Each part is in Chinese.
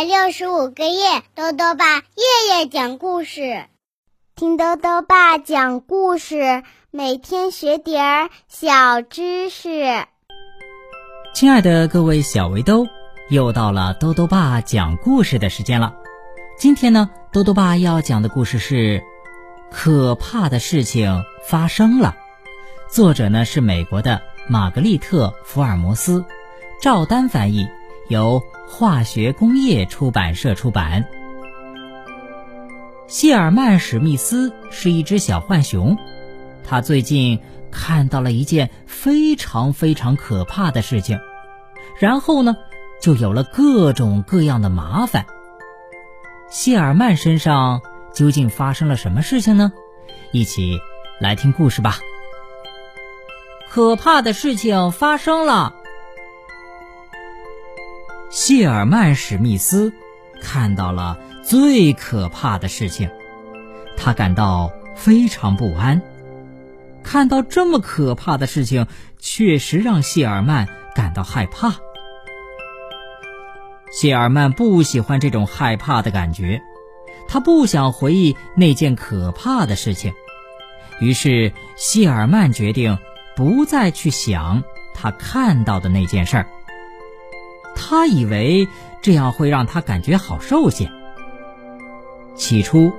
百六十五个夜，豆豆爸夜夜讲故事，听豆豆爸讲故事，每天学点儿小知识。亲爱的各位小围兜，又到了豆豆爸讲故事的时间了。今天呢，豆豆爸要讲的故事是：可怕的事情发生了。作者呢是美国的玛格丽特·福尔摩斯，赵丹翻译。由化学工业出版社出版。谢尔曼·史密斯是一只小浣熊，他最近看到了一件非常非常可怕的事情，然后呢，就有了各种各样的麻烦。谢尔曼身上究竟发生了什么事情呢？一起来听故事吧。可怕的事情发生了。谢尔曼·史密斯看到了最可怕的事情，他感到非常不安。看到这么可怕的事情，确实让谢尔曼感到害怕。谢尔曼不喜欢这种害怕的感觉，他不想回忆那件可怕的事情。于是，谢尔曼决定不再去想他看到的那件事儿。他以为这样会让他感觉好受些。起初，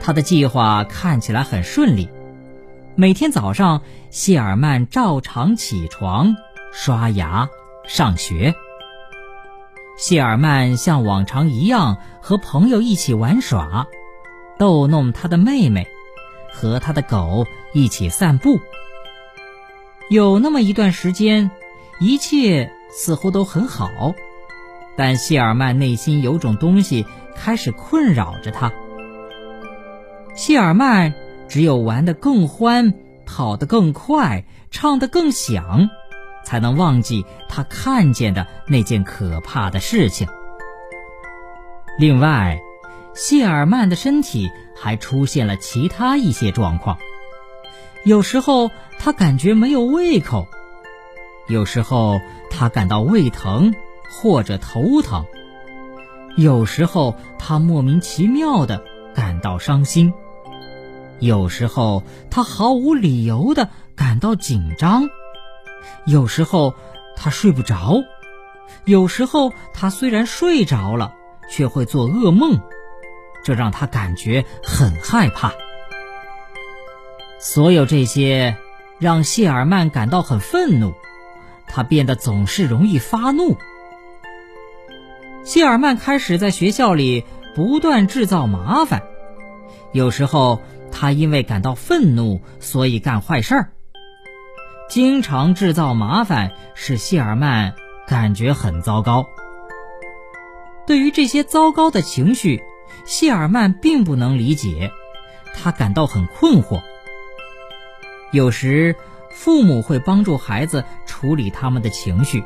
他的计划看起来很顺利。每天早上，谢尔曼照常起床、刷牙、上学。谢尔曼像往常一样和朋友一起玩耍，逗弄他的妹妹，和他的狗一起散步。有那么一段时间，一切。似乎都很好，但谢尔曼内心有种东西开始困扰着他。谢尔曼只有玩得更欢、跑得更快、唱得更响，才能忘记他看见的那件可怕的事情。另外，谢尔曼的身体还出现了其他一些状况，有时候他感觉没有胃口。有时候他感到胃疼或者头疼，有时候他莫名其妙的感到伤心，有时候他毫无理由的感到紧张，有时候他睡不着，有时候他虽然睡着了，却会做噩梦，这让他感觉很害怕。所有这些让谢尔曼感到很愤怒。他变得总是容易发怒。谢尔曼开始在学校里不断制造麻烦，有时候他因为感到愤怒，所以干坏事儿。经常制造麻烦使谢尔曼感觉很糟糕。对于这些糟糕的情绪，谢尔曼并不能理解，他感到很困惑。有时。父母会帮助孩子处理他们的情绪，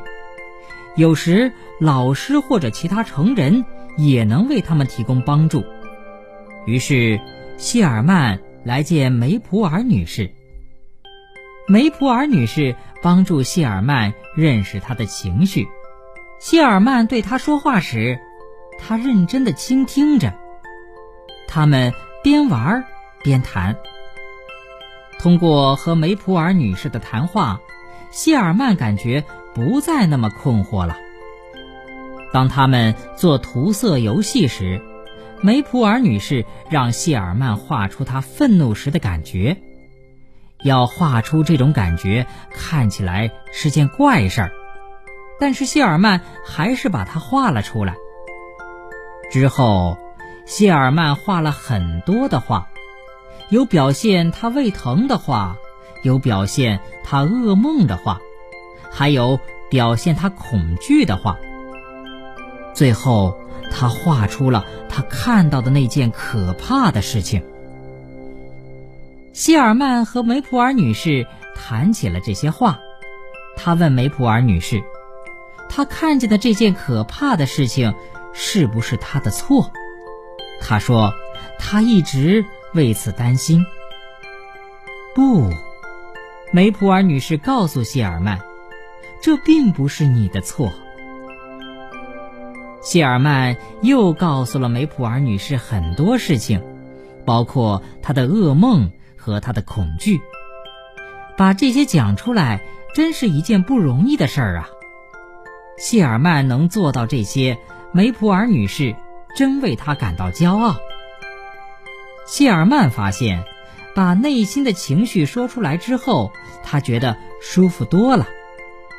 有时老师或者其他成人也能为他们提供帮助。于是，谢尔曼来见梅普尔女士。梅普尔女士帮助谢尔曼认识他的情绪。谢尔曼对他说话时，他认真的倾听着。他们边玩边谈。通过和梅普尔女士的谈话，谢尔曼感觉不再那么困惑了。当他们做涂色游戏时，梅普尔女士让谢尔曼画出他愤怒时的感觉。要画出这种感觉看起来是件怪事儿，但是谢尔曼还是把它画了出来。之后，谢尔曼画了很多的画。有表现他胃疼的画，有表现他噩梦的话，还有表现他恐惧的话。最后，他画出了他看到的那件可怕的事情。希尔曼和梅普尔女士谈起了这些话。他问梅普尔女士：“他看见的这件可怕的事情是不是他的错？”他说：“他一直。”为此担心。不，梅普尔女士告诉谢尔曼，这并不是你的错。谢尔曼又告诉了梅普尔女士很多事情，包括她的噩梦和她的恐惧。把这些讲出来，真是一件不容易的事儿啊！谢尔曼能做到这些，梅普尔女士真为他感到骄傲。谢尔曼发现，把内心的情绪说出来之后，他觉得舒服多了，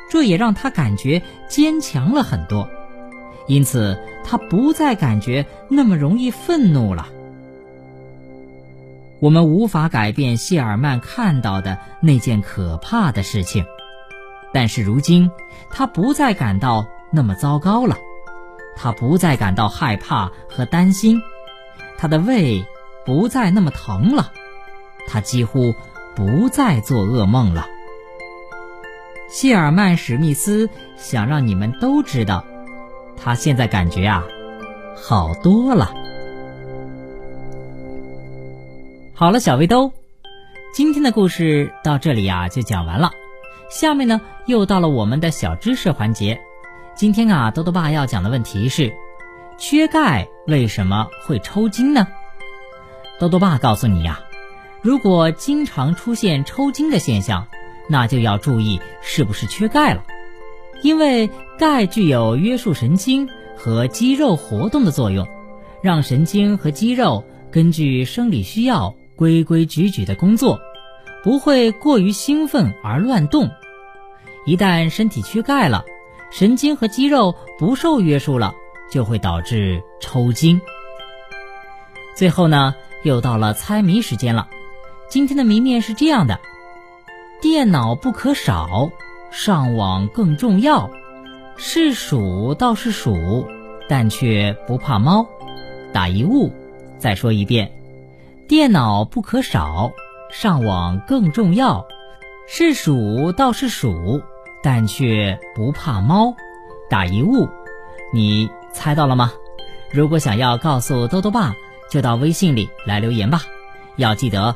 这也让他感觉坚强了很多。因此，他不再感觉那么容易愤怒了。我们无法改变谢尔曼看到的那件可怕的事情，但是如今他不再感到那么糟糕了，他不再感到害怕和担心，他的胃不再那么疼了，他几乎不再做噩梦了。谢尔曼·史密斯想让你们都知道。他现在感觉啊，好多了。好了，小围兜，今天的故事到这里呀就讲完了。下面呢又到了我们的小知识环节。今天啊，多多爸要讲的问题是：缺钙为什么会抽筋呢？多多爸告诉你呀，如果经常出现抽筋的现象，那就要注意是不是缺钙了。因为钙具有约束神经和肌肉活动的作用，让神经和肌肉根据生理需要规规矩矩的工作，不会过于兴奋而乱动。一旦身体缺钙了，神经和肌肉不受约束了，就会导致抽筋。最后呢，又到了猜谜时间了。今天的谜面是这样的：电脑不可少。上网更重要，是鼠倒是鼠，但却不怕猫。打一物，再说一遍，电脑不可少，上网更重要，是鼠倒是鼠，但却不怕猫。打一物，你猜到了吗？如果想要告诉兜兜爸，就到微信里来留言吧。要记得